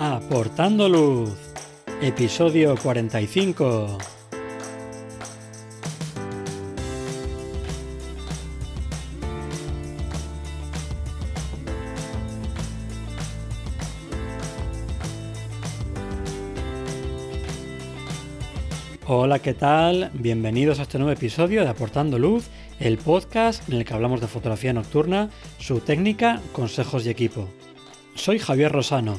Aportando Luz, episodio 45. Hola, ¿qué tal? Bienvenidos a este nuevo episodio de Aportando Luz, el podcast en el que hablamos de fotografía nocturna, su técnica, consejos y equipo. Soy Javier Rosano,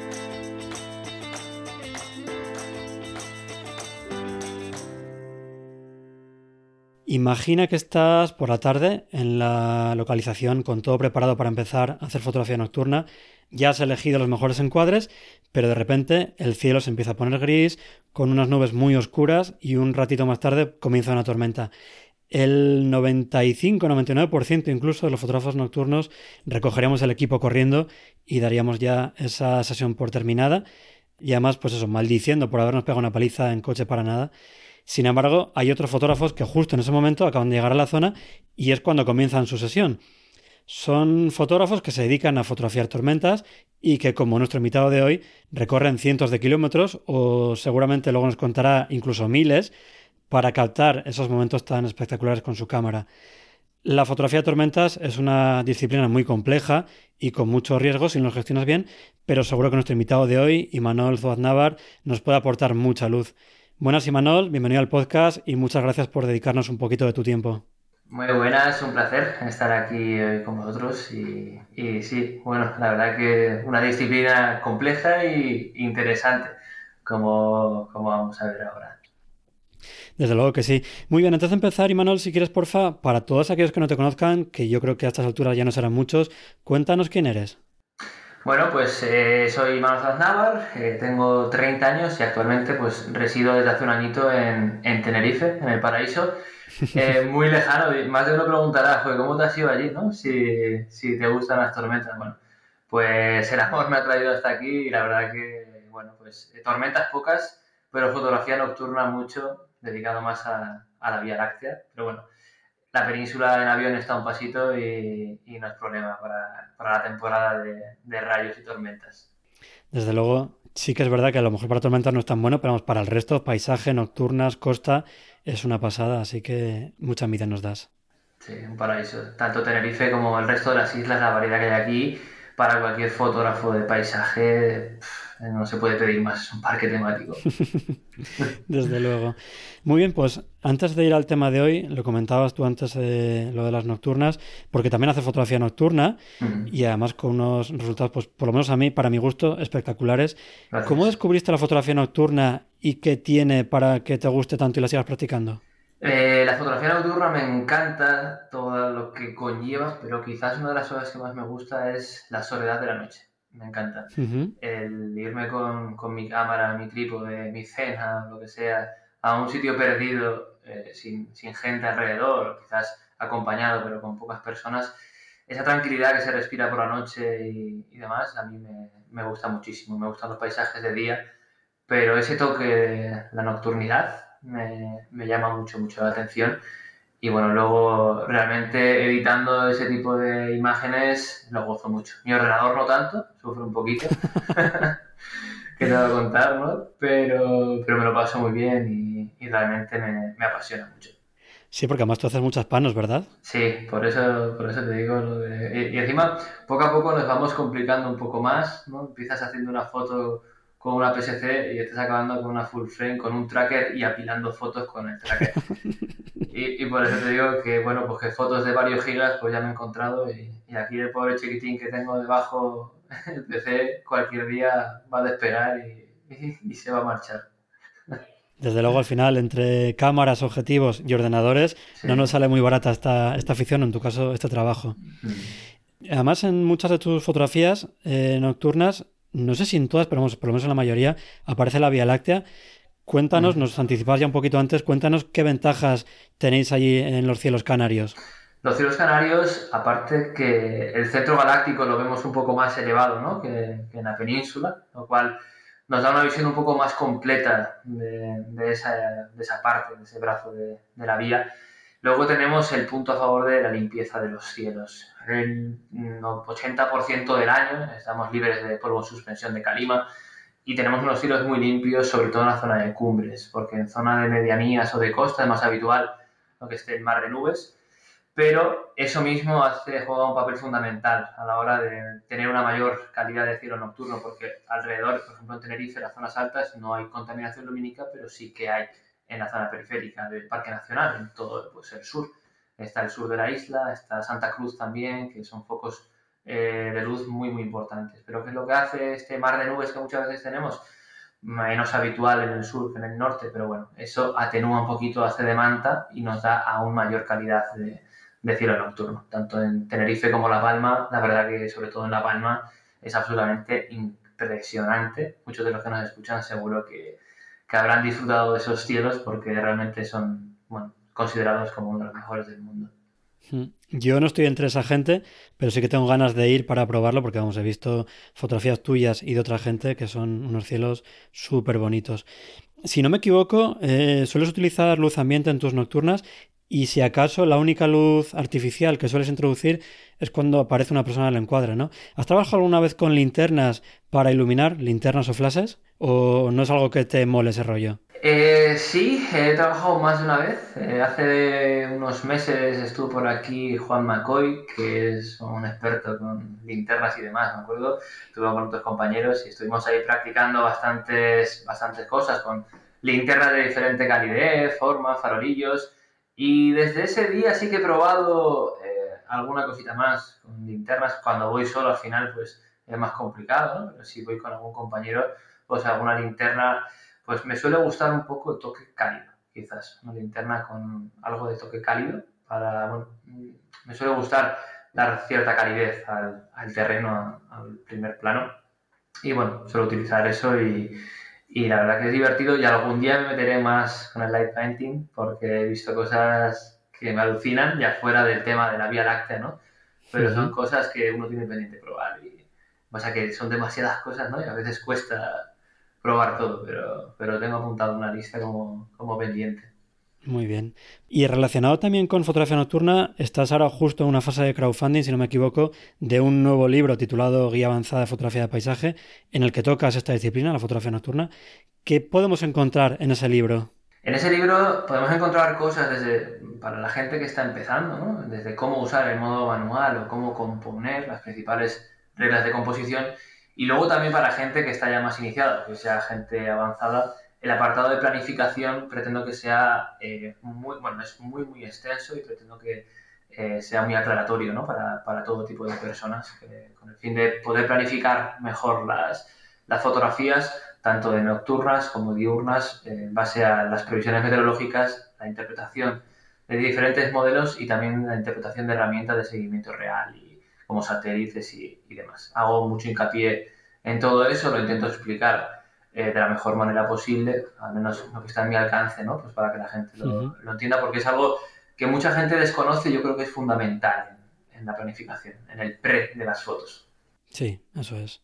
Imagina que estás por la tarde en la localización con todo preparado para empezar a hacer fotografía nocturna. Ya has elegido los mejores encuadres, pero de repente el cielo se empieza a poner gris, con unas nubes muy oscuras y un ratito más tarde comienza una tormenta. El 95-99% incluso de los fotógrafos nocturnos recogeremos el equipo corriendo y daríamos ya esa sesión por terminada. Y además, pues eso, maldiciendo por habernos pegado una paliza en coche para nada. Sin embargo, hay otros fotógrafos que justo en ese momento acaban de llegar a la zona y es cuando comienzan su sesión. Son fotógrafos que se dedican a fotografiar tormentas y que, como nuestro invitado de hoy, recorren cientos de kilómetros o seguramente luego nos contará incluso miles para captar esos momentos tan espectaculares con su cámara. La fotografía de tormentas es una disciplina muy compleja y con mucho riesgo si no lo gestionas bien, pero seguro que nuestro invitado de hoy, Imanol Zuaznavar, nos puede aportar mucha luz. Buenas, Imanol, bienvenido al podcast y muchas gracias por dedicarnos un poquito de tu tiempo. Muy buenas, un placer estar aquí hoy con vosotros y, sí, bueno, la verdad que una disciplina compleja e interesante, como, como vamos a ver ahora. Desde luego que sí. Muy bien, antes de empezar, Imanol, si quieres, porfa, para todos aquellos que no te conozcan, que yo creo que a estas alturas ya no serán muchos, cuéntanos quién eres. Bueno, pues eh, soy Manuel Zaznavar, eh, tengo 30 años y actualmente pues resido desde hace un añito en, Tenerife, en el paraíso. Eh, muy lejano, más de uno preguntará, ¿cómo te has ido allí? ¿no? Si, si, te gustan las tormentas. Bueno, pues el amor me ha traído hasta aquí y la verdad que, bueno, pues tormentas pocas, pero fotografía nocturna mucho, dedicado más a, a la Vía Láctea. Pero bueno, la península en avión está un pasito y, no es problema para, la temporada de, rayos y tormentas. Desde luego, sí que es verdad que a lo mejor para tormentas no es tan bueno, pero para el resto, paisaje, nocturnas, costa, es una pasada, así que mucha envidia nos das. Sí, un paraíso. Tanto Tenerife como el resto de las islas, la variedad que hay aquí, para cualquier fotógrafo de paisaje, no se puede pedir más, es un parque temático. Desde luego. Muy bien, pues antes de ir al tema de hoy, lo comentabas tú antes de lo de las nocturnas, porque también hace fotografía nocturna y además con unos resultados, pues por lo menos a mí, para mi gusto, espectaculares. ¿Cómo descubriste la fotografía nocturna y qué tiene para que te guste tanto y la sigas practicando? Eh, la fotografía nocturna me encanta todo lo que conlleva, pero quizás una de las cosas que más me gusta es la soledad de la noche me encanta. El irme con, con, mi cámara, mi trípode, mi cena, lo que sea, a un sitio perdido, eh, sin, sin, gente alrededor, quizás acompañado, pero con pocas personas, esa tranquilidad que se respira por la noche y, y demás, a mí me, me, gusta muchísimo. Me gustan los paisajes de día, pero ese toque, la nocturnidad, me, me llama mucho, mucho la atención. Y bueno, luego realmente editando ese tipo de imágenes lo gozo mucho. Mi ordenador no tanto, sufre un poquito, que te voy a contar, ¿no? Pero, pero me lo paso muy bien y, realmente me, me, apasiona mucho. Sí, porque además tú haces muchas panos, ¿verdad? Sí, por eso, por eso te digo lo de... Y, y encima, poco a poco nos vamos complicando un poco más, ¿no? Empiezas haciendo una foto con una PSC y estás acabando con una full frame, con un tracker y apilando fotos con el tracker. y, por eso te digo que, bueno, pues que fotos de varios gigas pues ya me he encontrado y, aquí el pobre chiquitín que tengo debajo el PC cualquier día va a despegar y, se va a marchar. Desde luego, al final, entre cámaras, objetivos y ordenadores, no nos sale muy barata esta, esta afición, en tu caso, este trabajo. Además, en muchas de tus fotografías eh, nocturnas no sé si en todas, pero por lo menos en la mayoría, aparece la Vía Láctea. Cuéntanos, nos anticipabas ya un poquito antes, cuéntanos qué ventajas tenéis allí en los cielos canarios. Los cielos canarios, aparte que el centro galáctico lo vemos un poco más elevado ¿no? que, en la península, lo cual nos da una visión un poco más completa de, esa, de esa, parte, de ese brazo de, de, la vía. Luego tenemos el punto a favor de la limpieza de los cielos. El 80% del año estamos libres de polvo en suspensión de calima y tenemos unos cielos muy limpios, sobre todo en la zona de cumbres, porque en zona de medianías o de costa es más habitual lo que esté el mar de nubes pero eso mismo hace, juega un papel fundamental a la hora de tener una mayor calidad de cielo nocturno, porque alrededor, por ejemplo en Tenerife, en las zonas altas, no hay contaminación lumínica, pero sí que hay en la zona periférica del Parque Nacional, en todo pues, el sur. Está el sur de la isla, está Santa Cruz también, que son focos eh, de luz muy, muy importantes. Pero ¿qué es lo que hace este mar de nubes que muchas veces tenemos? Menos habitual en el sur que en el norte, pero bueno, eso atenúa un poquito, hace de manta y nos da aún mayor calidad de, de cielo nocturno. Tanto en Tenerife como La Palma, la verdad que sobre todo en La Palma es absolutamente impresionante. Muchos de los que nos escuchan seguro que, que habrán disfrutado de esos cielos porque realmente son bueno, considerados como uno de los mejores del mundo. Hmm. Yo no estoy entre esa gente, pero sí que tengo ganas de ir para probarlo porque, vamos, he visto fotografías tuyas y de otra gente que son unos cielos súper bonitos. Si no me equivoco, eh, sueles utilizar luz ambiente en tus nocturnas y si acaso la única luz artificial que sueles introducir es cuando aparece una persona en el encuadre, ¿no? ¿Has trabajado alguna vez con linternas para iluminar, linternas o flashes? ¿O no es algo que te mole ese rollo? Eh, sí, he trabajado más de una vez. Eh, hace unos meses estuvo por aquí Juan McCoy, que es un experto con linternas y demás, me acuerdo. Estuve con otros compañeros y estuvimos ahí practicando bastantes, bastantes cosas con linternas de diferente calidez, forma, farolillos y desde ese día sí que he probado eh, alguna cosita más con linternas. Cuando voy solo al final pues es más complicado, ¿no? Pero si voy con algún compañero, pues alguna linterna, pues me suele gustar un poco el toque cálido, quizás. Una linterna con algo de toque cálido para, bueno, me suele gustar dar cierta calidez al, al terreno, al primer plano. Y bueno, suelo utilizar eso y, y la verdad que es divertido y algún día me meteré más con el light painting porque he visto cosas que me alucinan ya fuera del tema de la Vía Láctea, ¿no? Pero son cosas que uno tiene pendiente probar y pasa que son demasiadas cosas, ¿no? Y a veces cuesta probar todo, pero, pero tengo apuntado una lista como, como pendiente. Muy bien. Y relacionado también con fotografía nocturna, estás ahora justo en una fase de crowdfunding, si no me equivoco, de un nuevo libro titulado Guía Avanzada de Fotografía de Paisaje, en el que tocas esta disciplina, la fotografía nocturna. ¿Qué podemos encontrar en ese libro? En ese libro podemos encontrar cosas desde para la gente que está empezando, ¿no? desde cómo usar el modo manual o cómo componer las principales reglas de composición, y luego también para gente que está ya más iniciada, que sea gente avanzada el apartado de planificación pretendo que sea eh, muy, bueno, es muy, muy extenso y pretendo que eh, sea muy aclaratorio ¿no? para, para, todo tipo de personas, con el fin de poder planificar mejor las, las fotografías, tanto de nocturnas como diurnas, en base a las previsiones meteorológicas, la interpretación de diferentes modelos y también la interpretación de herramientas de seguimiento real, y, como satélites y, y demás. Hago mucho hincapié en todo eso, lo intento explicar eh, de la mejor manera posible, al menos lo que está en mi alcance, ¿no? Pues para que la gente lo, entienda, porque es algo que mucha gente desconoce y yo creo que es fundamental en, la planificación, en el pre de las fotos. Sí, eso es.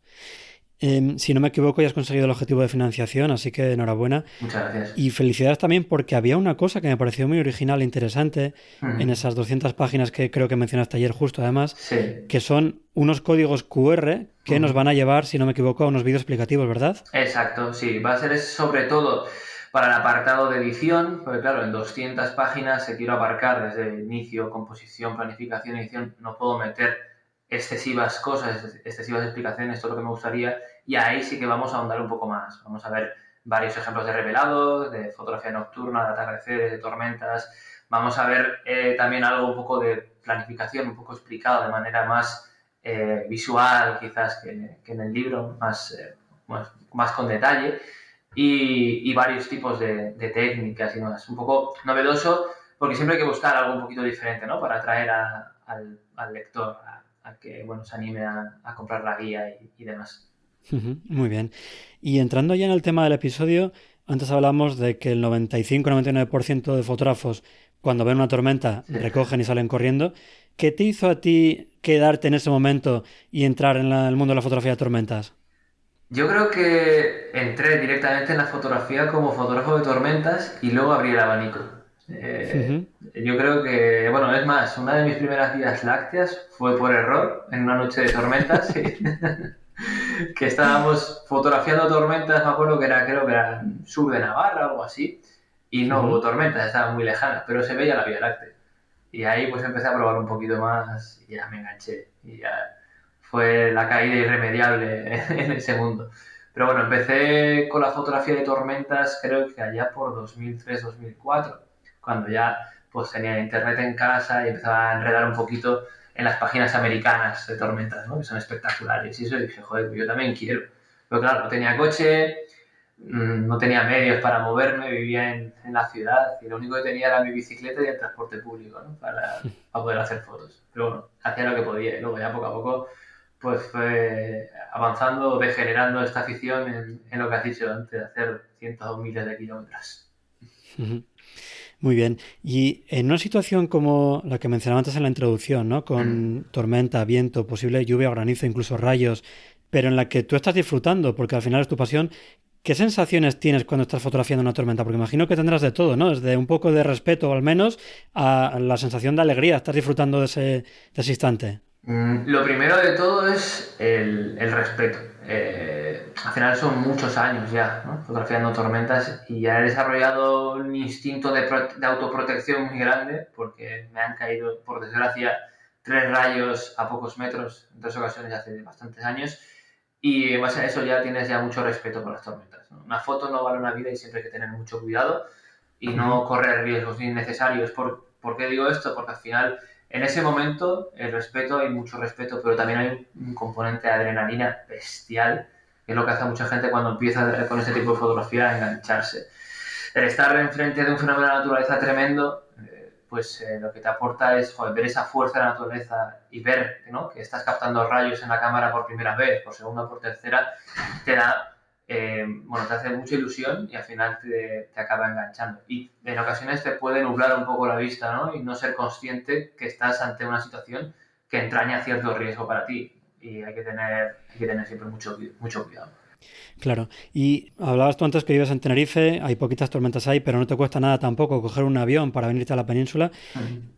Em, si no me equivoco, ya has conseguido el objetivo de financiación, así que enhorabuena. Muchas gracias. Y felicidades también porque había una cosa que me pareció muy original e interesante en esas 200 páginas que creo que mencionaste ayer justo además, que son unos códigos QR que nos van a llevar, si no me equivoco, a unos vídeos explicativos, ¿verdad? Exacto, sí. Va a ser sobre todo para el apartado de edición, porque claro, en 200 páginas se quiero abarcar desde el inicio, composición, planificación, edición, no puedo meter excesivas cosas, excesivas explicaciones, todo lo que me gustaría, y ahí sí que vamos a ahondar un poco más. Vamos a ver varios ejemplos de revelados, de fotografía nocturna, de atardeceres, de tormentas. Vamos a ver eh, también algo un poco de planificación, un poco explicado de manera más eh, visual quizás que, en el libro, más, eh, más, con detalle, y, varios tipos de, técnicas y demás. Un poco novedoso porque siempre hay que buscar algo un poquito diferente ¿no? para atraer al, al lector, que bueno, se anime a, comprar la guía y, demás. Muy bien. Y entrando ya en el tema del episodio, antes hablamos de que el 95-99% de fotógrafos, cuando ven una tormenta, recogen y salen corriendo. ¿Qué te hizo a ti quedarte en ese momento y entrar en el mundo de la fotografía de tormentas? Yo creo que entré directamente en la fotografía como fotógrafo de tormentas y luego abrí el abanico. Eh, yo creo que, bueno, es más, una de mis primeras vías lácteas fue por error en una noche de tormentas. que estábamos fotografiando tormentas, me acuerdo que era, creo que era sur de Navarra o algo así, y no hubo tormentas, estaban muy lejanas, pero se veía la Vía Láctea. Y ahí pues empecé a probar un poquito más y ya me enganché. Y ya fue la caída irremediable en ese mundo. Pero bueno, empecé con la fotografía de tormentas creo que allá por 2003-2004, cuando ya pues tenía internet en casa y empezaba a enredar un poquito en las páginas americanas de tormentas, ¿no? que son espectaculares. Y eso dije, joder, yo también quiero. Pero claro, no tenía coche, mm, no tenía medios para moverme, vivía en, en, la ciudad y lo único que tenía era mi bicicleta y el transporte público ¿no? para, para, poder hacer fotos. Pero bueno, hacía lo que podía y luego ya poco a poco pues fue avanzando, degenerando esta afición en, en lo que has dicho antes, de hacer cientos o miles de kilómetros. Muy bien. Y en una situación como la que mencionaba antes en la introducción, ¿no? Con mm. tormenta, viento, posible lluvia, granizo, incluso rayos, pero en la que tú estás disfrutando, porque al final es tu pasión, ¿qué sensaciones tienes cuando estás fotografiando una tormenta? Porque imagino que tendrás de todo, ¿no? Desde un poco de respeto, al menos, a la sensación de alegría, estás disfrutando de ese, de ese instante. Mm, lo primero de todo es el, el respeto. Eh, al final son muchos años ya ¿no? fotografiando tormentas y ya he desarrollado un instinto de, de, autoprotección muy grande porque me han caído, por desgracia, tres rayos a pocos metros en tres ocasiones hace bastantes años y en base a eso ya tienes ya mucho respeto por las tormentas. ¿no? Una foto no vale una vida y siempre hay que tener mucho cuidado y no correr riesgos innecesarios. ¿Por, ¿Por qué digo esto? Porque al final en ese momento, el respeto, hay mucho respeto, pero también hay un componente de adrenalina bestial, que es lo que hace mucha gente cuando empieza con ese tipo de fotografía a engancharse. El estar enfrente de un fenómeno de la naturaleza tremendo, eh, pues eh, lo que te aporta es ver esa fuerza de la naturaleza y ver ¿no? que estás captando rayos en la cámara por primera vez, por segunda, por tercera, te da eh, bueno, te hace mucha ilusión y al final te, acaba enganchando. Y en ocasiones te puede nublar un poco la vista, ¿no? Y no ser consciente que estás ante una situación que entraña cierto riesgo para ti. Y hay que tener, hay que tener siempre mucho, mucho cuidado. Claro, y hablabas tú antes que vives en Tenerife, hay poquitas tormentas ahí, pero no te cuesta nada tampoco coger un avión para venirte a la península.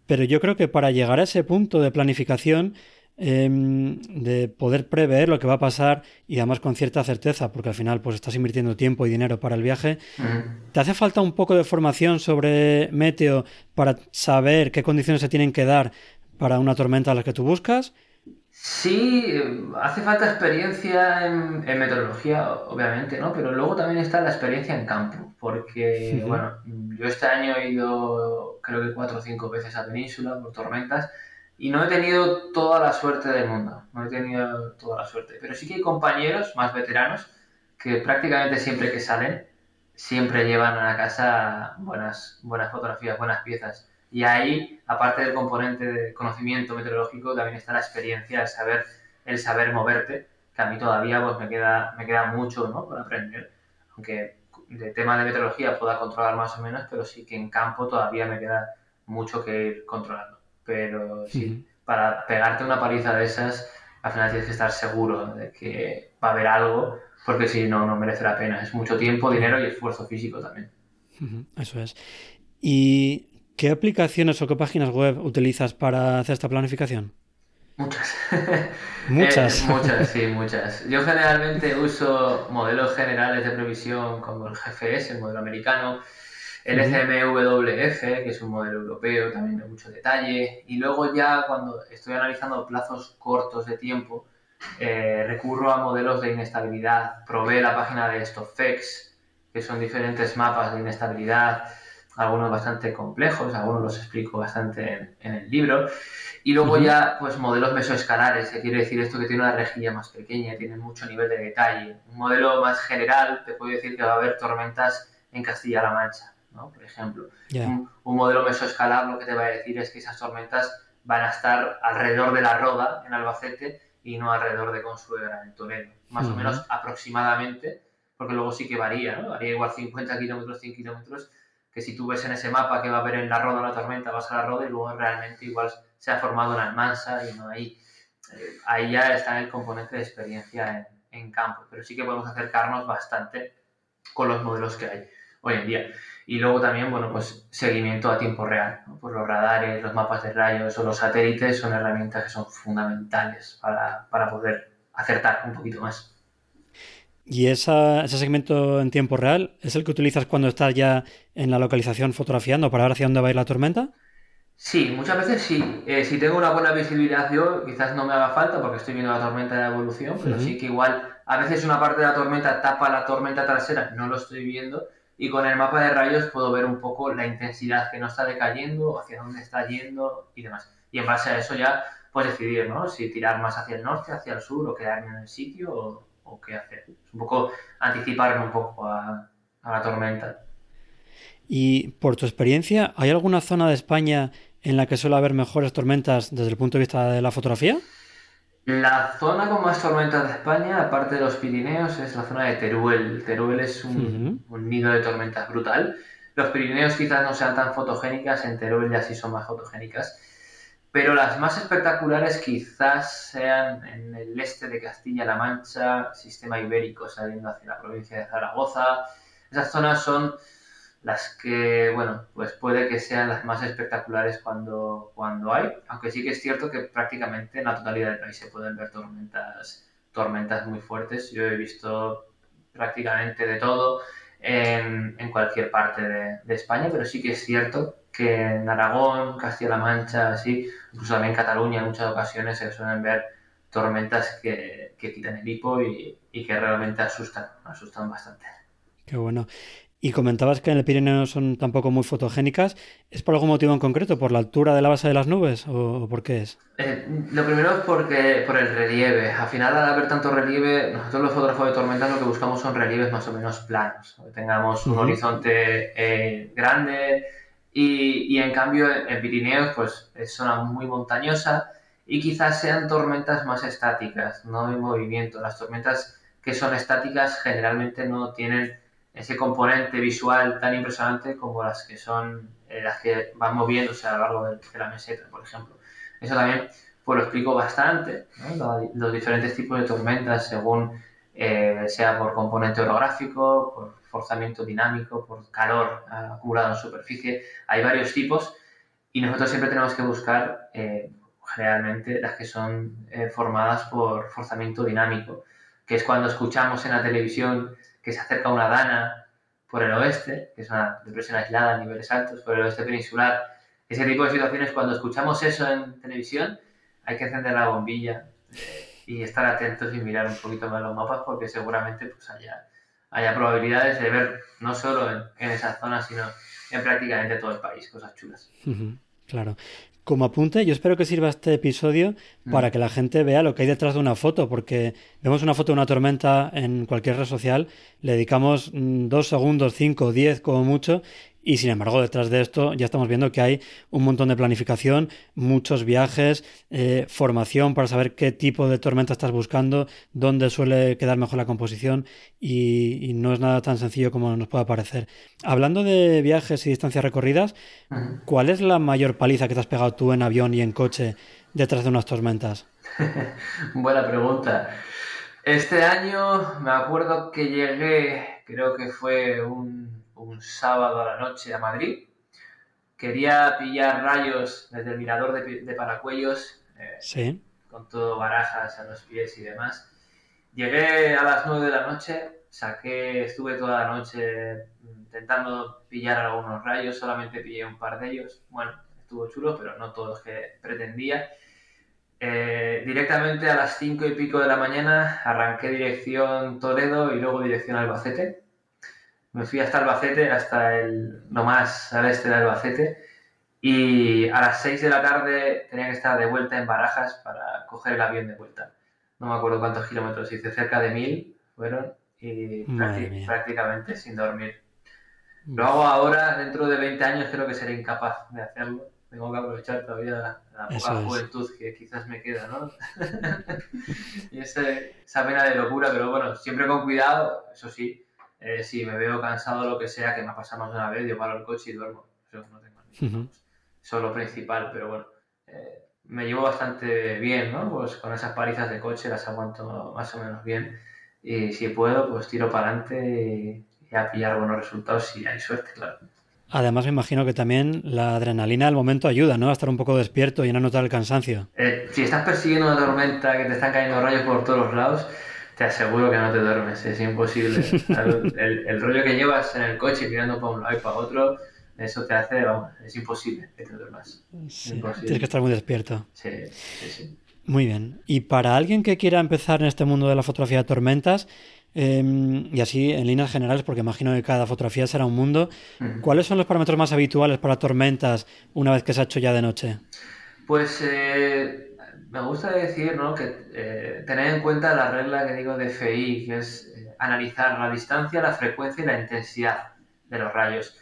Pero yo creo que para llegar a ese punto de planificación, Em, de poder prever lo que va a pasar y además con cierta certeza, porque al final pues estás invirtiendo tiempo y dinero para el viaje. ¿Te hace falta un poco de formación sobre meteo para saber qué condiciones se tienen que dar para una tormenta a la que tú buscas? Sí, hace falta experiencia en, meteorología, obviamente, ¿no? Pero luego también está la experiencia en campo, porque, bueno, yo este año he ido creo que cuatro o cinco veces a Península por tormentas y no he tenido toda la suerte del mundo, no he tenido toda la suerte. Pero sí que hay compañeros más veteranos que prácticamente siempre que salen, siempre llevan a la casa buenas, buenas fotografías, buenas piezas. Y ahí, aparte del componente de conocimiento meteorológico, también está la experiencia, el saber, el saber moverte, que a mí todavía pues, me, queda, me queda mucho ¿no? por aprender. Aunque de tema de meteorología pueda controlar más o menos, pero sí que en campo todavía me queda mucho que ir controlando pero sí, para pegarte una paliza de esas, al final tienes que estar seguro de que va a haber algo, porque si no, no merece la pena. Es mucho tiempo, dinero y esfuerzo físico también. Eso es. ¿Y qué aplicaciones o qué páginas web utilizas para hacer esta planificación? Muchas. Muchas. Eh, muchas, sí, muchas. Yo generalmente uso modelos generales de previsión como el GFS, el modelo americano, el SMWF, que es un modelo europeo también de mucho detalle, y luego ya cuando estoy analizando plazos cortos de tiempo, eh, recurro a modelos de inestabilidad. Probé la página de StopFX, que son diferentes mapas de inestabilidad, algunos bastante complejos, algunos los explico bastante en, el libro. Y luego ya, pues modelos mesoescalares, que quiere decir esto que tiene una rejilla más pequeña, tiene mucho nivel de detalle. Un modelo más general, te puedo decir que va a haber tormentas en Castilla-La Mancha por ejemplo. Un, modelo mesoescalar lo que te va a decir es que esas tormentas van a estar alrededor de la roda en Albacete y no alrededor de Consuegra en Toledo. Más o menos aproximadamente, porque luego sí que varía, ¿no? Varía igual 50 kilómetros, 100 kilómetros, que si tú ves en ese mapa que va a haber en la roda la tormenta, vas a la roda y luego realmente igual se ha formado una Almansa y no ahí. Eh, ahí ya está el componente de experiencia en, en campo, pero sí que podemos acercarnos bastante con los modelos que hay hoy en día. Y luego también, bueno, pues seguimiento a tiempo real. ¿no? Pues los radares, los mapas de rayos o los satélites son herramientas que son fundamentales para, para poder acertar un poquito más. ¿Y esa, ese segmento en tiempo real es el que utilizas cuando estás ya en la localización fotografiando para ver hacia dónde va a ir la tormenta? Sí, muchas veces sí. Eh, si tengo una buena visibilidad yo, quizás no me haga falta porque estoy viendo la tormenta de evolución, pero sí que igual a veces una parte de la tormenta tapa la tormenta trasera, no lo estoy viendo, y con el mapa de rayos puedo ver un poco la intensidad que no está decayendo, hacia dónde está yendo y demás. Y en base a eso ya puedes decidir, ¿no? Si tirar más hacia el norte, hacia el sur o quedarme en el sitio o, qué hacer. Es un poco anticiparme un poco a la tormenta. Y por tu experiencia, ¿hay alguna zona de España en la que suele haber mejores tormentas desde el punto de vista de la fotografía? La zona con más tormentas de España, aparte de los Pirineos, es la zona de Teruel. Teruel es un, nido de tormentas brutal. Los Pirineos quizás no sean tan fotogénicas, en Teruel ya sí son más fotogénicas. Pero las más espectaculares quizás sean en el este de Castilla-La Mancha, sistema ibérico saliendo hacia la provincia de Zaragoza. Esas zonas son las que, bueno, pues puede que sean las más espectaculares cuando, cuando hay, aunque sí que es cierto que prácticamente en la totalidad del país se pueden ver tormentas, tormentas muy fuertes. Yo he visto prácticamente de todo en, en cualquier parte de, de, España, pero sí que es cierto que en Aragón, Castilla-La Mancha, así, incluso también en Cataluña en muchas ocasiones se suelen ver tormentas que, que quitan el hipo y, y que realmente asustan, asustan bastante. Qué bueno. Y comentabas que en el Pirineo son tampoco muy fotogénicas. ¿Es por algún motivo en concreto? ¿Por la altura de la base de las nubes? ¿O por qué es? Eh, lo primero es porque, por el relieve. Al final, al haber tanto relieve, nosotros los fotógrafos de tormentas lo que buscamos son relieves más o menos planos. Que tengamos un horizonte eh, grande. Y, y, en cambio, en Pirineos, pues es zona muy montañosa y quizás sean tormentas más estáticas, no en movimiento. Las tormentas que son estáticas generalmente no tienen ese componente visual tan impresionante como las que son eh, las que van moviéndose a lo largo de, la meseta, por ejemplo. Eso también pues lo explico bastante, los, diferentes tipos de tormentas según eh, sea por componente orográfico, por forzamiento dinámico, por calor acumulado en superficie. Hay varios tipos y nosotros siempre tenemos que buscar eh, generalmente las que son formadas por forzamiento dinámico, que es cuando escuchamos en la televisión que se acerca una dana por el oeste, que es una depresión aislada a niveles altos, por el oeste peninsular. Ese tipo de situaciones, cuando escuchamos eso en televisión, hay que encender la bombilla y estar atentos y mirar un poquito más los mapas porque seguramente pues haya, haya probabilidades de ver no solo en esa zona, sino en prácticamente todo el país, cosas chulas. Claro. Como apunte, yo espero que sirva este episodio mm. para que la gente vea lo que hay detrás de una foto, porque vemos una foto de una tormenta en cualquier red social, le dedicamos mm, dos segundos, cinco, diez como mucho, y sin embargo, detrás de esto ya estamos viendo que hay un montón de planificación, muchos viajes, eh, formación para saber qué tipo de tormenta estás buscando, dónde suele quedar mejor la composición y, no es nada tan sencillo como nos pueda parecer. Hablando de viajes y distancias recorridas, ¿cuál es la mayor paliza que te has pegado tú en avión y en coche detrás de unas tormentas? Buena pregunta. Este año me acuerdo que llegué, creo que fue un un sábado a la noche a Madrid. Quería pillar rayos desde el mirador de, Paracuellos, eh, con todo barajas a los pies y demás. Llegué a las 9 de la noche, saqué, estuve toda la noche intentando pillar algunos rayos, solamente pillé un par de ellos. Bueno, estuvo chulo, pero no todos los que pretendía. Eh, directamente a las 5 y pico de la mañana arranqué dirección Toledo y luego dirección Albacete me fui hasta Albacete, hasta el no más al este de Albacete, y a las 6 de la tarde tenía que estar de vuelta en Barajas para coger el avión de vuelta. No me acuerdo cuántos kilómetros hice, cerca de mil fueron, y prácticamente sin dormir. Lo hago ahora, dentro de 20 años creo que seré incapaz de hacerlo, tengo que aprovechar todavía la poca juventud que quizás me queda, ¿no? y esa pena de locura, pero bueno, siempre con cuidado, eso sí, eh, si me veo cansado o lo que sea, que me ha pasado más de una vez, yo paro el coche y duermo. Eso no tengo Eso es lo principal, pero bueno, eh, me llevo bastante bien, ¿no? Pues con esas palizas de coche las aguanto más o menos bien. Y si puedo, pues tiro para adelante y, a pillar buenos resultados si hay suerte, claro. Además, me imagino que también la adrenalina al momento ayuda, ¿no? A estar un poco despierto y no notar el cansancio. Eh, si estás persiguiendo una tormenta que te están cayendo rayos por todos los lados, te aseguro que no te duermes, es imposible. el, rollo que llevas en el coche tirando para un lado y para otro, eso te hace, vamos, es imposible que te duermas. Tienes que estar muy despierto. Sí, sí, sí. Muy bien. Y para alguien que quiera empezar en este mundo de la fotografía de tormentas, em, y así en líneas generales, porque imagino que cada fotografía será un mundo, ¿cuáles son los parámetros más habituales para tormentas una vez que se ha hecho ya de noche? Pues eh, me gusta decir ¿no? que eh, tener en cuenta la regla que digo de FI, que es eh, analizar la distancia, la frecuencia y la intensidad de los rayos.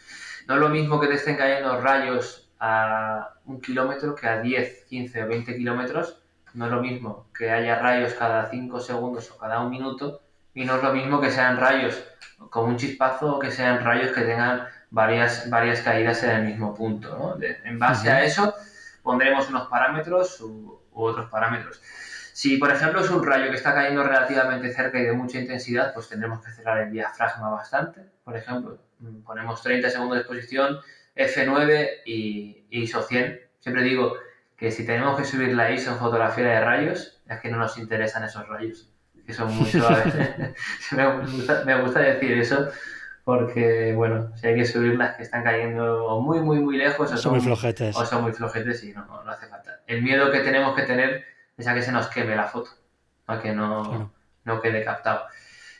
No es lo mismo que te estén cayendo rayos a un kilómetro que a 10, 15 o 20 kilómetros. No es lo mismo que haya rayos cada 5 segundos o cada un minuto. Y no es lo mismo que sean rayos con un chispazo o que sean rayos que tengan varias, varias caídas en el mismo punto. en base a eso pondremos unos parámetros otros parámetros. Si, por ejemplo, es un rayo que está cayendo relativamente cerca y de mucha intensidad, pues tendremos que cerrar el diafragma bastante. Por ejemplo, mm, ponemos 30 segundos de exposición, F9 y ISO 100. Siempre digo que si tenemos que subir la ISO en fotografía de rayos, es que no nos interesan esos rayos, que son muy suaves. me, gusta, decir eso porque, bueno, si hay que subirlas que están cayendo muy, muy, muy lejos o son, muy flojetes. O son muy flojetes y no, no hace falta el miedo que tenemos que tener es a que se nos queme la foto, a que no, no quede captado.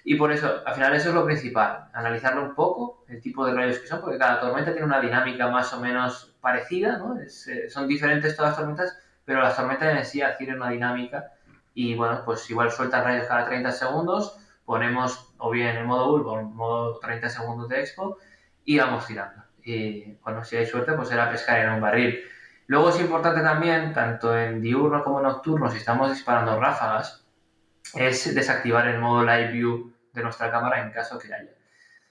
Y por eso, al final eso es lo principal, analizarlo un poco, el tipo de rayos que son, porque cada tormenta tiene una dinámica más o menos parecida, ¿no? Eh, son diferentes todas las tormentas, pero las tormentas en sí adquieren una dinámica y bueno, pues igual sueltan rayos cada 30 segundos, ponemos o bien el modo bulbo o en modo 30 segundos de expo y vamos tirando. Y bueno, si hay suerte, pues será pescar en un barril. Luego es importante también, tanto en diurno como en nocturno, si estamos disparando ráfagas, es desactivar el modo Live View de nuestra cámara en caso que haya.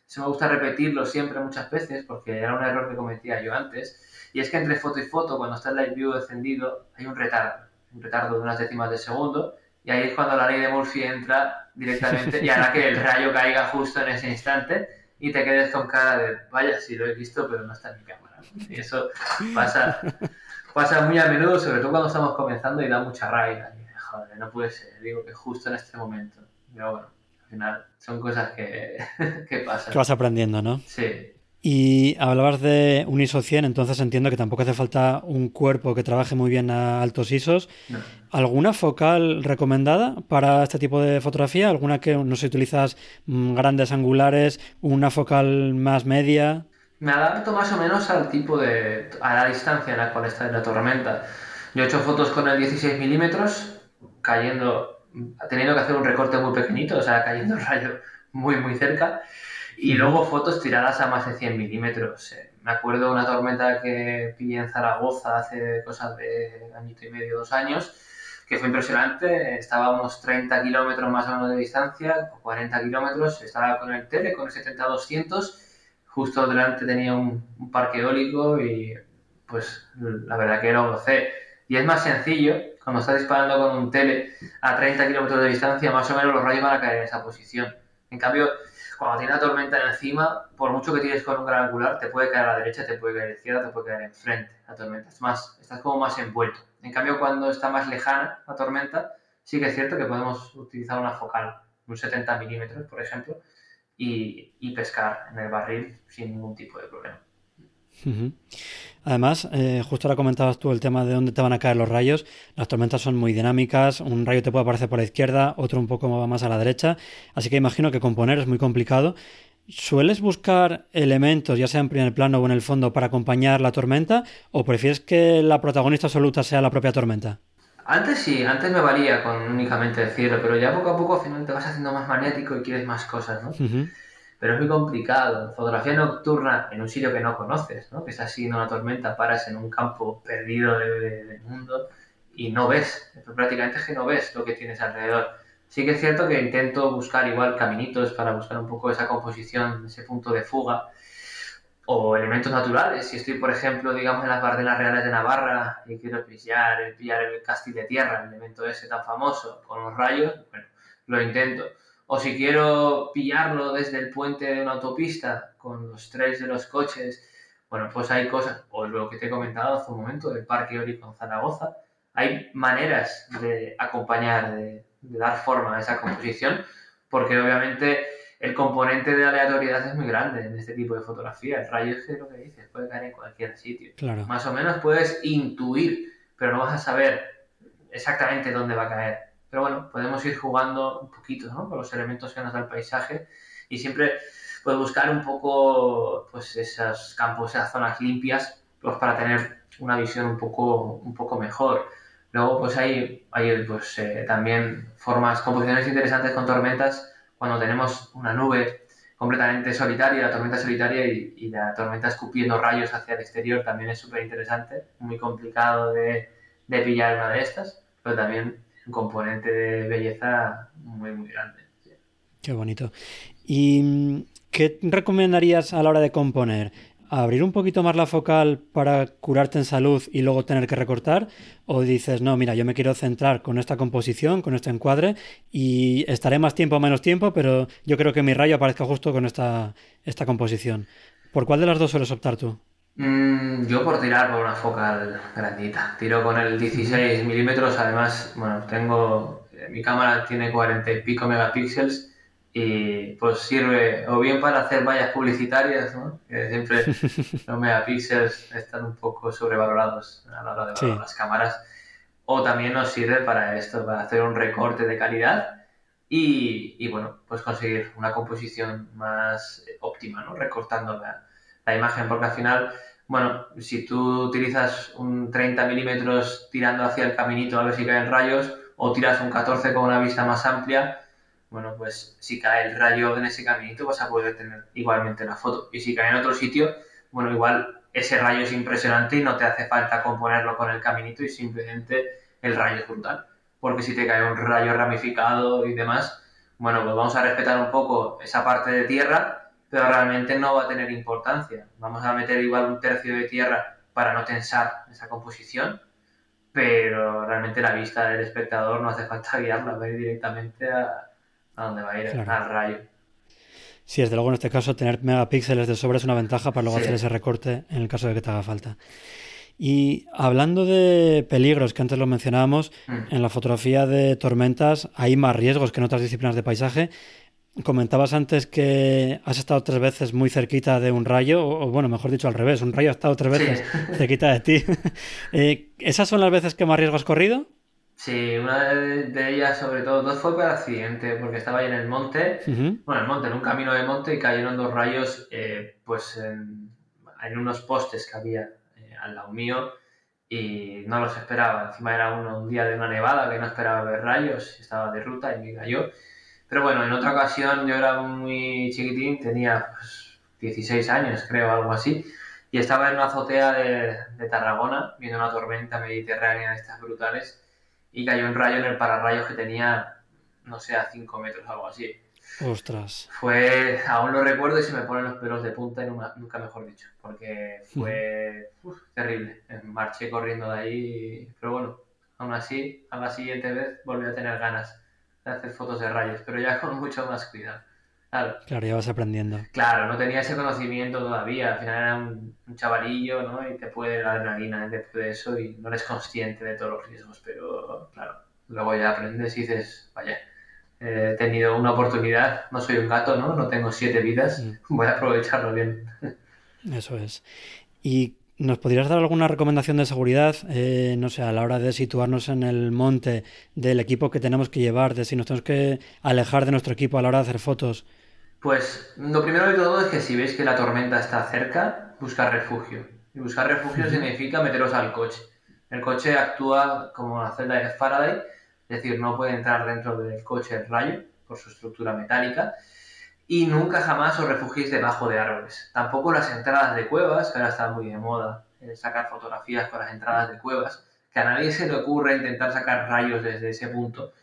Eso me gusta repetirlo siempre muchas veces porque era un error que cometía yo antes. Y es que entre foto y foto, cuando está el Live View encendido, hay un retardo, un retardo de unas décimas de segundo. Y ahí es cuando la ley de Murphy entra directamente y hará que el rayo caiga justo en ese instante y te quedes con cara de, vaya, sí lo he visto, pero no está en mi cámara. Y eso pasa, pasa muy a menudo, sobre todo cuando estamos comenzando y da mucha rabia. Joder, no puede ser, digo que justo en este momento. Pero bueno, al final son cosas que, que pasan. Que vas aprendiendo, ¿no? Sí. Y hablabas de un ISO 100, entonces entiendo que tampoco hace falta un cuerpo que trabaje muy bien a altos ISOs. ¿Alguna focal recomendada para este tipo de fotografía? ¿Alguna que no sé, utilizas mm, grandes angulares, una focal más media? Me adapto más o menos al tipo de. a la distancia en la cual está la tormenta. Yo he hecho fotos con el 16 milímetros, cayendo, teniendo que hacer un recorte muy pequeñito, o sea, cayendo el rayo muy, muy cerca. Y luego fotos tiradas a más de 100 milímetros. Eh, me acuerdo una tormenta que pillé en Zaragoza hace cosas de añito y medio, dos años, que fue impresionante. Unos 30 kilómetros más o menos de distancia, 40 kilómetros. Estaba con el tele, con el 70-200 justo delante tenía un, parque eólico y pues la verdad que lo gocé. Y es más sencillo, cuando estás disparando con un tele a 30 kilómetros de distancia, más o menos los rayos van a caer en esa posición. En cambio, cuando tiene la tormenta encima, por mucho que tires con un gran angular, te puede caer a la derecha, te puede caer a la izquierda, te puede caer enfrente la tormenta. Es más, estás como más envuelto. En cambio, cuando está más lejana la tormenta, sí que es cierto que podemos utilizar una focal, un 70 milímetros, por ejemplo, y, pescar en el barril sin ningún tipo de problema. Además, eh, justo ahora comentabas tú el tema de dónde te van a caer los rayos. Las tormentas son muy dinámicas, un rayo te puede aparecer por la izquierda, otro un poco más a la derecha, así que imagino que componer es muy complicado. ¿Sueles buscar elementos, ya sea en primer plano o en el fondo, para acompañar la tormenta o prefieres que la protagonista absoluta sea la propia tormenta? Antes sí, antes me valía con únicamente decirlo, pero ya poco a poco al final te vas haciendo más magnético y quieres más cosas, ¿no? Pero es muy complicado. Fotografía nocturna en un sitio que no conoces, ¿no? que está siguiendo una tormenta, paras en un campo perdido del mundo y no ves, prácticamente es que no ves lo que tienes alrededor. Sí que es cierto que intento buscar igual caminitos para buscar un poco esa composición, ese punto de fuga, o elementos naturales. Si estoy, por ejemplo, digamos, en las Bardenas Reales de Navarra y quiero pillar, pillar el castillo de tierra, el elemento ese tan famoso, con los rayos, bueno, lo intento. O si quiero pillarlo desde el puente de una autopista con los tres de los coches, bueno, pues hay cosas, o lo que te he comentado hace un momento, del Parque Eólico en Zaragoza, hay maneras de acompañar, de, de dar forma a esa composición, porque obviamente el componente de aleatoriedad es muy grande en este tipo de fotografía. El rayo es lo que dices, puede caer en cualquier sitio. Más o menos puedes intuir, pero no vas a saber exactamente dónde va a caer. Pero bueno, podemos ir jugando un poquito ¿no? con los elementos que nos da el paisaje y siempre puedes buscar un poco pues esos campos, esas zonas limpias, pues para tener una visión un poco, un poco mejor. Luego pues hay, hay pues, eh, también formas, composiciones interesantes con tormentas cuando tenemos una nube completamente solitaria, la tormenta solitaria y, la tormenta escupiendo rayos hacia el exterior también es súper interesante, muy complicado de, pillar una de estas, pero también un componente de belleza muy, muy grande. Qué bonito. ¿Y qué recomendarías a la hora de componer? abrir un poquito más la focal para curarte en salud y luego tener que recortar? ¿O dices, no, mira, yo me quiero centrar con esta composición, con este encuadre y estaré más tiempo o menos tiempo, pero yo creo que mi rayo aparezca justo con esta, esta composición? ¿Por cuál de las dos sueles optar tú? Mm, yo por tirar por una focal grandita. Tiro con el 16 milímetros, además, bueno, tengo... Mi cámara tiene 40 y pico megapíxeles y pues sirve o bien para hacer vallas publicitarias, ¿no? que siempre los megapíxeles están un poco sobrevalorados a la hora de valorar las cámaras, o también nos sirve para esto, para hacer un recorte de calidad y, y bueno, pues conseguir una composición más óptima, ¿no? recortando la, la imagen, porque al final, bueno, si tú utilizas un 30 milímetros tirando hacia el caminito a ver si caen rayos, o tiras un 14 con una vista más amplia, bueno, pues si cae el rayo en ese caminito vas a poder tener igualmente la foto. Y si cae en otro sitio, bueno, igual ese rayo es impresionante y no te hace falta componerlo con el caminito y simplemente el rayo es brutal. Porque si te cae un rayo ramificado y demás, bueno, pues vamos a respetar un poco esa parte de tierra, pero realmente no va a tener importancia. Vamos a meter igual un tercio de tierra para no tensar esa composición, pero realmente la vista del espectador no hace falta guiarla, va a ir directamente a, a dónde va a ir al rayo. Sí, desde luego en este caso tener megapíxeles de sobra es una ventaja para luego hacer ese recorte en el caso de que te haga falta. Y hablando de peligros, que antes lo mencionábamos, mm. en la fotografía de tormentas hay más riesgos que en otras disciplinas de paisaje. Comentabas antes que has estado tres veces muy cerquita de un rayo, o bueno, mejor dicho al revés, un rayo ha estado tres veces cerquita de ti. Eh, ¿Esas son las veces que más riesgo has corrido? Sí, una de, ellas, sobre todo, dos fue por accidente, porque estaba ahí en el monte, bueno, en el monte, en un camino de monte, y cayeron dos rayos, eh, pues en, unos postes que había eh, al lado mío, y no los esperaba. Encima era uno, un día de una nevada que no esperaba ver rayos, estaba de ruta y me cayó. Pero bueno, en otra ocasión yo era muy chiquitín, tenía pues, 16 años, creo, algo así, y estaba en una azotea de, de Tarragona, viendo una tormenta mediterránea de estas brutales y cayó un rayo en el pararrayos que tenía, no sé, a 5 metros, algo así. Ostras. Fue, aún lo recuerdo y se me ponen los pelos de punta y nunca, mejor dicho, porque fue terrible. Marché corriendo de ahí, pero bueno, aún así, a la siguiente vez volví a tener ganas de hacer fotos de rayos, pero ya con mucho más cuidado. Claro. ya vas aprendiendo. Claro, no tenía ese conocimiento todavía. Al final era un, chavalillo, ¿no? Y te puede dar adrenalina después de eso y no eres consciente de todos los riesgos. Pero, claro, luego ya aprendes y dices, vaya, he tenido una oportunidad, no soy un gato, ¿no? No tengo siete vidas, mm. voy a aprovecharlo bien. Eso es. ¿Y nos podrías dar alguna recomendación de seguridad, eh, no sé, a la hora de situarnos en el monte, del equipo que tenemos que llevar, de si nos tenemos que alejar de nuestro equipo a la hora de hacer fotos? Pues lo primero de todo es que si veis que la tormenta está cerca, buscar refugio. Y buscar refugio significa meteros al coche. El coche actúa como una celda de Faraday, es decir, no puede entrar dentro del coche el rayo por su estructura metálica. Y nunca jamás os refugiéis debajo de árboles. Tampoco las entradas de cuevas, que ahora está muy de moda eh, sacar fotografías con las entradas de cuevas, que a nadie se le ocurre intentar sacar rayos desde ese punto,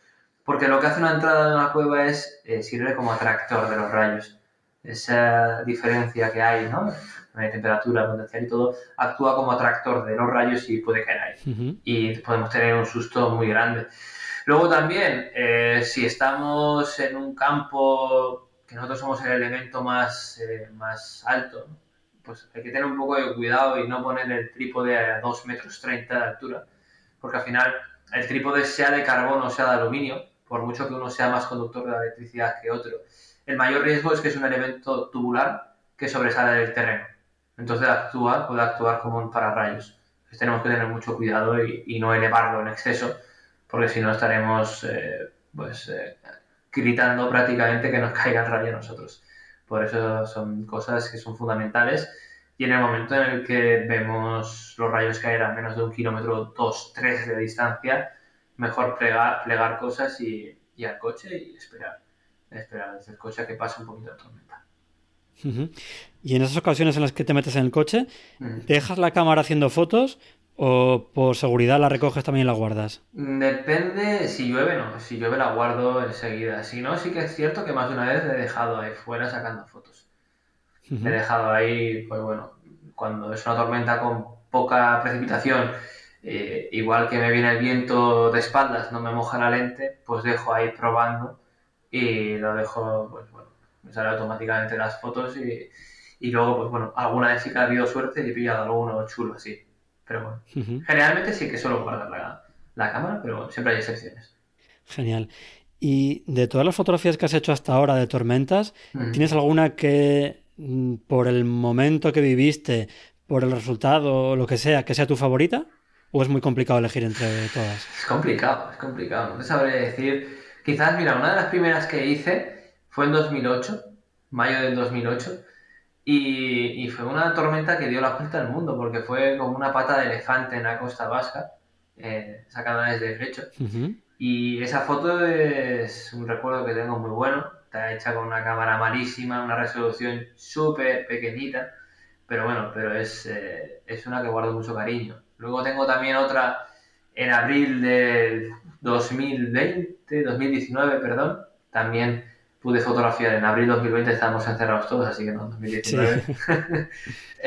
porque lo que hace una entrada de una cueva es eh, sirve como atractor de los rayos. Esa diferencia que hay, ¿no? de temperatura, potencial y todo, actúa como atractor de los rayos y puede caer ahí. Y podemos tener un susto muy grande. Luego también, eh, si estamos en un campo que nosotros somos el elemento más, eh, más alto, pues hay que tener un poco de cuidado y no poner el trípode a 2 metros 30 de altura, porque al final el trípode sea de carbono o sea de aluminio, por mucho que uno sea más conductor de la electricidad que otro, el mayor riesgo es que es un elemento tubular que sobresale del terreno. Entonces actúa, puede actuar como un pararrayos. Entonces tenemos que tener mucho cuidado y, no elevarlo en exceso, porque si no estaremos eh, pues, eh, gritando prácticamente que nos caiga el rayo a nosotros. Por eso son cosas que son fundamentales. Y en el momento en el que vemos los rayos caer a menos de un kilómetro, dos, tres de distancia, mejor plegar, plegar cosas y, y al coche y esperar. Esperar desde el coche a que pase un poquito de tormenta. Y en esas ocasiones en las que te metes en el coche, ¿dejas la cámara haciendo fotos o por seguridad la recoges también y la guardas? Depende, si llueve no, si llueve la guardo enseguida. Si no, sí que es cierto que más de una vez le he dejado ahí fuera sacando fotos. he dejado ahí, pues bueno, cuando es una tormenta con poca precipitación, eh, igual que me viene el viento de espaldas, no me moja la lente, pues dejo ahí probando y lo dejo, pues bueno, me sale automáticamente las fotos y, y luego, pues bueno, alguna vez sí que ha habido suerte y he pillado alguno chulo así. Pero bueno, generalmente sí que suelo guardar la, la cámara, pero siempre hay excepciones. Genial. Y de todas las fotografías que has hecho hasta ahora de tormentas, ¿tienes alguna que mm, por el momento que viviste, por el resultado o lo que sea, que sea tu favorita? ¿O es muy complicado elegir entre todas? Es complicado, es complicado. No te sabré decir. Quizás, mira, una de las primeras que hice fue en 2008, mayo del 2008, y, fue una tormenta que dio la vuelta al mundo, porque fue como una pata de elefante en la costa vasca, eh, sacada desde el pecho. Y esa foto es un recuerdo que tengo muy bueno. Está hecha con una cámara malísima, una resolución súper pequeñita, pero bueno, pero es, eh, es una que guardo mucho cariño. Luego tengo también otra en abril del 2020, 2019, perdón, también pude fotografiar. En abril 2020 estábamos encerrados todos, así que no, 2019.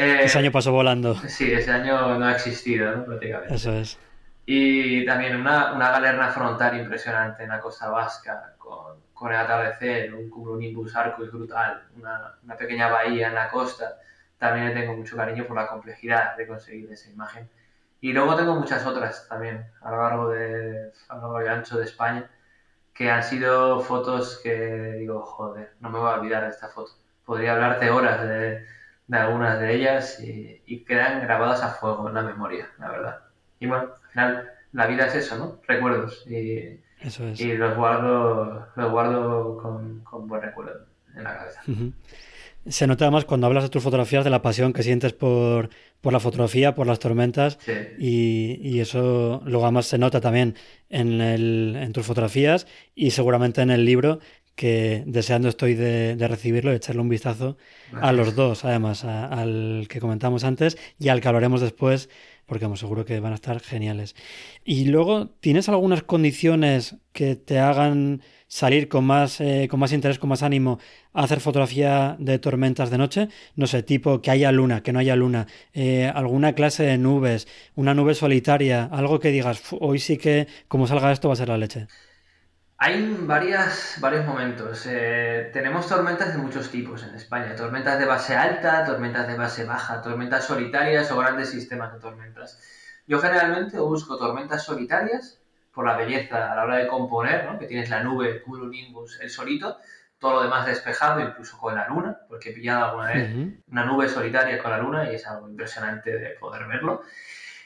Eh, ese año pasó volando. Sí, ese año no ha existido, ¿no? Prácticamente. Eso es. Y también una, una galerna frontal impresionante en la costa vasca, con, con el atardecer, un cumulonimbus arco y brutal, una, una pequeña bahía en la costa. También le tengo mucho cariño por la complejidad de conseguir esa imagen. Y luego tengo muchas otras también a lo largo de, a lo largo y ancho de España que han sido fotos que digo, joder, no me voy a olvidar de esta foto. Podría hablarte horas de, algunas de ellas y, quedan grabadas a fuego en la memoria, la verdad. Y bueno, al final la vida es eso, ¿no? Recuerdos. Y, y los guardo, los guardo con, con, buen recuerdo en la cabeza. Se nota además cuando hablas de tus fotografías de la pasión que sientes por, por la fotografía, por las tormentas. Y, y, eso luego además se nota también en, el, en tus fotografías y seguramente en el libro que deseando estoy de, recibirlo y echarle un vistazo a los dos, además, al que comentamos antes y al que hablaremos después, porque vamos, seguro que van a estar geniales. Y luego, ¿tienes algunas condiciones que te hagan salir con más, eh, con más interés, con más ánimo a hacer fotografía de tormentas de noche. No sé, tipo que haya luna, que no haya luna, eh, alguna clase de nubes, una nube solitaria, algo que digas, hoy sí que como salga esto va a ser la leche. Hay varias, varios momentos. Eh, tenemos tormentas de muchos tipos en España. Tormentas de base alta, tormentas de base baja, tormentas solitarias o grandes sistemas de tormentas. Yo generalmente busco tormentas solitarias por la belleza a la hora de componer, ¿no? que tienes la nube, nimbus, el solito, todo lo demás despejado, incluso con la luna, porque he pillado alguna vez una nube solitaria con la luna y es algo impresionante de poder verlo.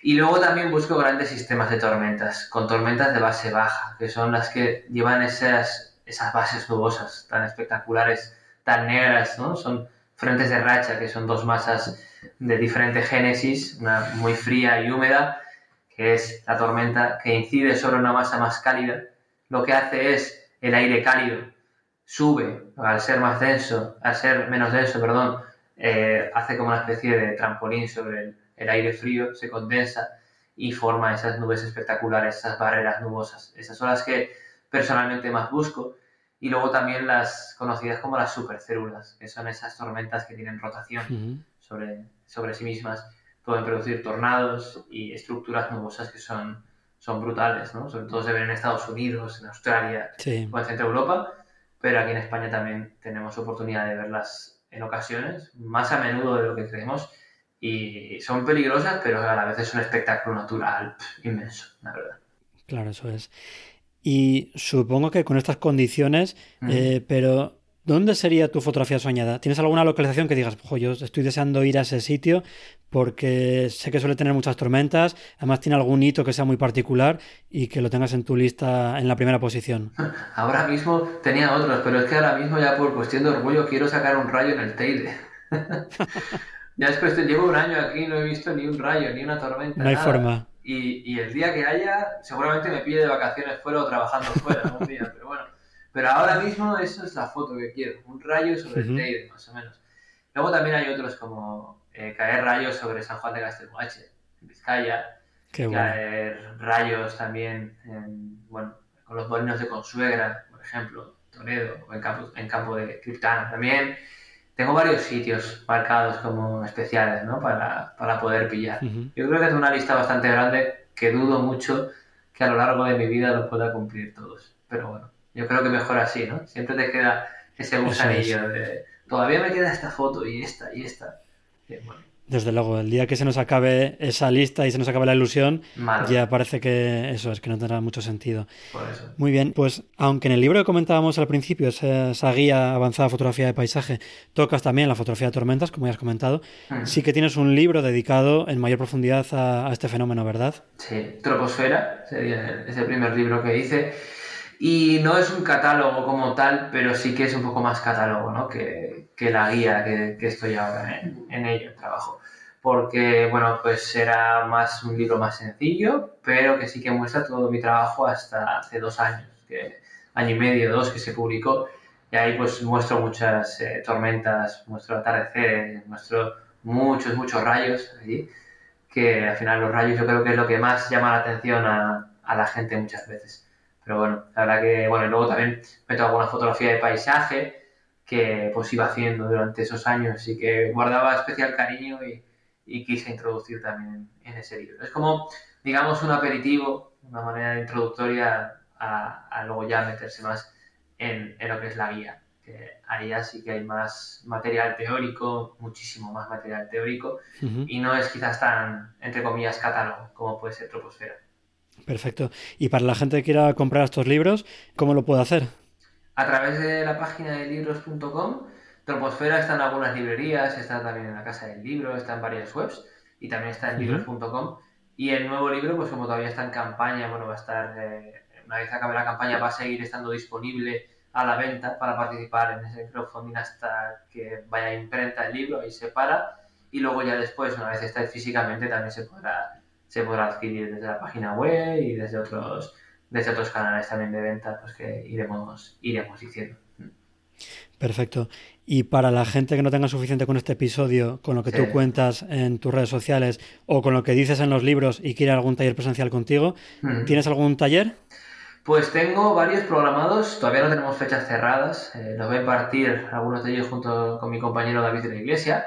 Y luego también busco grandes sistemas de tormentas, con tormentas de base baja, que son las que llevan esas, esas bases nubosas tan espectaculares, tan negras, ¿no? Son frentes de racha, que son dos masas de diferente génesis, una muy fría y húmeda, que es la tormenta que incide sobre una masa más cálida, lo que hace es el aire cálido sube, al ser más denso, al ser menos denso, perdón, eh, hace como una especie de trampolín sobre el, aire frío, se condensa y forma esas nubes espectaculares, esas barreras nubosas. Esas son las que personalmente más busco. Y luego también las conocidas como las supercélulas, que son esas tormentas que tienen rotación sobre, sobre sí mismas. Pueden producir tornados y estructuras nubosas que son, son brutales, ¿no? Sobre todo se ven en Estados Unidos, en Australia o en Centro Europa, pero aquí en España también tenemos oportunidad de verlas en ocasiones, más a menudo de lo que creemos, y son peligrosas, pero a la vez es un espectáculo natural inmenso, la verdad. Claro, eso es. Y supongo que con estas condiciones, eh, pero ¿dónde sería tu fotografía soñada? ¿Tienes alguna localización que digas, ojo, yo estoy deseando ir a ese sitio porque sé que suele tener muchas tormentas, además tiene algún hito que sea muy particular y que lo tengas en tu lista en la primera posición? Ahora mismo tenía otros, pero es que ahora mismo ya por cuestión de orgullo quiero sacar un rayo en el Teide. ya después llevo un año aquí y no he visto ni un rayo, ni una tormenta. No hay forma. Y, el día que haya, seguramente me pide de vacaciones fuera o trabajando fuera algún día, pero bueno. Pero ahora mismo eso es la foto que quiero, un rayo sobre el Teide, más o menos. Luego también hay otros como eh, caer rayos sobre San Juan de Castelmoache, en Vizcaya, caer rayos también en, bueno, con los molinos de Consuegra, por ejemplo, Toledo, o en campo, en campo de Criptana también. Tengo varios sitios marcados como especiales ¿no? para, para poder pillar. Yo creo que es una lista bastante grande que dudo mucho que a lo largo de mi vida lo pueda cumplir todos. Pero bueno, yo creo que mejor así, ¿no? Siempre te queda ese gusanillo de todavía me queda esta foto y esta y esta. Desde luego, el día que se nos acabe esa lista y se nos acabe la ilusión, ya parece que eso es que no tendrá mucho sentido. Muy bien, pues aunque en el libro que comentábamos al principio, esa, guía avanzada fotografía de paisaje, tocas también la fotografía de tormentas, como ya has comentado, mm. sí que tienes un libro dedicado en mayor profundidad a, a este fenómeno, ¿verdad? Sí, Troposfera, sería ese primer libro que hice. Y no es un catálogo como tal, pero sí que es un poco más catálogo ¿no? que, que la guía que, que estoy ahora en, en, ello, el trabajo. Porque, bueno, pues era más un libro más sencillo, pero que sí que muestra todo mi trabajo hasta hace dos años, que, año y medio, dos, que se publicó. Y ahí pues muestro muchas eh, tormentas, muestro atardeceres, muestro muchos, muchos rayos allí, que al final los rayos yo creo que es lo que más llama la atención a, a la gente muchas veces. Pero bueno, la verdad que, bueno, y luego también meto alguna fotografía de paisaje que pues iba haciendo durante esos años y que guardaba especial cariño y, quise introducir también en ese libro. Es como, digamos, un aperitivo, una manera introductoria a, luego ya meterse más en, lo que es la guía. Que ahí ya sí que hay más material teórico, muchísimo más material teórico, y no es quizás tan, entre comillas, catálogo como puede ser Troposfera. Perfecto. Y para la gente que quiera comprar estos libros, ¿cómo lo puede hacer? A través de la página de libros.com. Troposfera está en algunas librerías, está también en la Casa del Libro, está en varias webs y también está en libros.com. Y el nuevo libro, pues como todavía está en campaña, bueno, va a estar, eh, una vez acabe la campaña, va a seguir estando disponible a la venta para participar en ese crowdfunding hasta que vaya a imprenta el libro y se para. Y luego ya después, una vez esté físicamente, también se podrá se podrá adquirir desde la página web y desde otros, desde otros canales también de venta pues que iremos, iremos diciendo. Perfecto. Y para la gente que no tenga suficiente con este episodio, con lo que tú cuentas en tus redes sociales o con lo que dices en los libros y quiere algún taller presencial contigo, ¿tienes algún taller? Pues tengo varios programados, todavía no tenemos fechas cerradas, eh, los voy a impartir algunos de ellos junto con mi compañero David de la Iglesia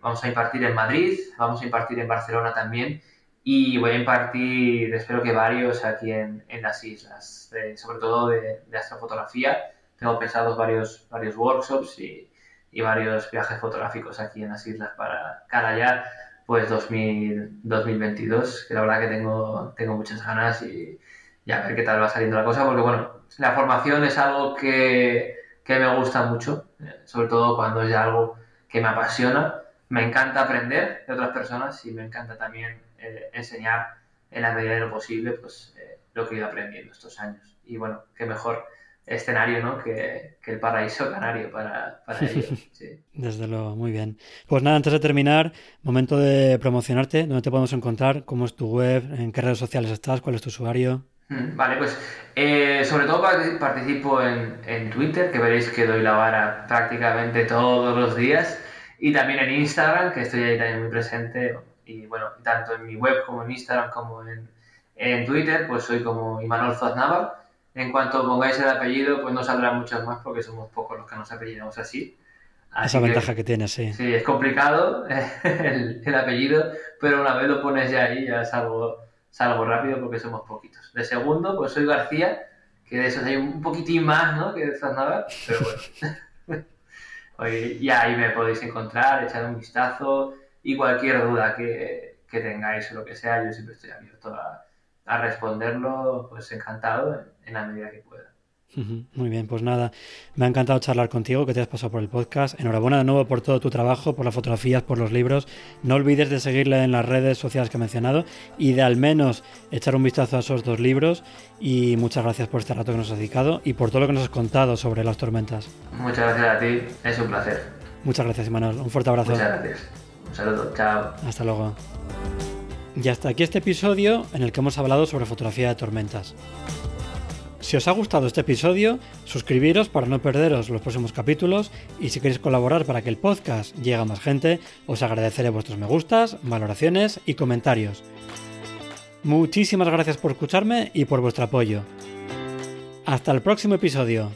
vamos a impartir en Madrid, vamos a impartir en Barcelona también y voy a impartir, espero que varios aquí en, en las islas, sobre todo de, de, astrofotografía. Tengo pensados varios, varios workshops y, y, varios viajes fotográficos aquí en las islas para cara ya pues 2000, 2022, que la verdad que tengo, tengo muchas ganas y, y, a ver qué tal va saliendo la cosa, porque bueno, la formación es algo que, que me gusta mucho, eh, sobre todo cuando es algo que me apasiona. Me encanta aprender de otras personas y me encanta también eh, enseñar en la medida de lo posible pues, eh, lo que he ido aprendiendo estos años. Y bueno, qué mejor escenario ¿no? que, el paraíso canario para, para ello. Desde luego, muy bien. Pues nada, antes de terminar, momento de promocionarte, ¿dónde te podemos encontrar? ¿Cómo es tu web? ¿En qué redes sociales estás? ¿Cuál es tu usuario? Mm, vale, pues eh, sobre todo participo en, en, Twitter, que veréis que doy la vara prácticamente todos los días, y también en Instagram, que estoy ahí también muy presente, y bueno, tanto en mi web como en Instagram como en, en Twitter, pues soy como Imanol Zoznavar. En cuanto pongáis el apellido, pues no saldrán muchos más porque somos pocos los que nos apellidamos así. Esa ventaja que tiene, sí. Sí, es complicado el, el, apellido, pero una vez lo pones ya ahí, ya salgo salgo rápido porque somos poquitos. De segundo, pues soy García, que de esos hay un poquitín más, ¿no? Que de Zaznava, pero bueno. y ahí me podéis encontrar, echar un vistazo y cualquier duda que, que tengáis o lo que sea, yo siempre estoy abierto a, a responderlo, pues encantado en, en la medida que pueda. Muy bien, pues nada, me ha encantado charlar contigo, que te has pasado por el podcast. Enhorabuena de nuevo por todo tu trabajo, por las fotografías, por los libros. No olvides de seguirle en las redes sociales que he mencionado y de al menos echar un vistazo a esos dos libros. Y muchas gracias por este rato que nos has dedicado y por todo lo que nos has contado sobre las tormentas. Muchas gracias a ti, es un placer. Muchas gracias, Manuel. Un fuerte abrazo. Muchas gracias. Un saludo, chao. Hasta luego. Y hasta aquí este episodio en el que hemos hablado sobre fotografía de tormentas. Si os ha gustado este episodio, suscribiros para no perderos los próximos capítulos y si queréis colaborar para que el podcast llegue a más gente, os agradeceré vuestros me gustas, valoraciones y comentarios. Muchísimas gracias por escucharme y por vuestro apoyo. Hasta el próximo episodio.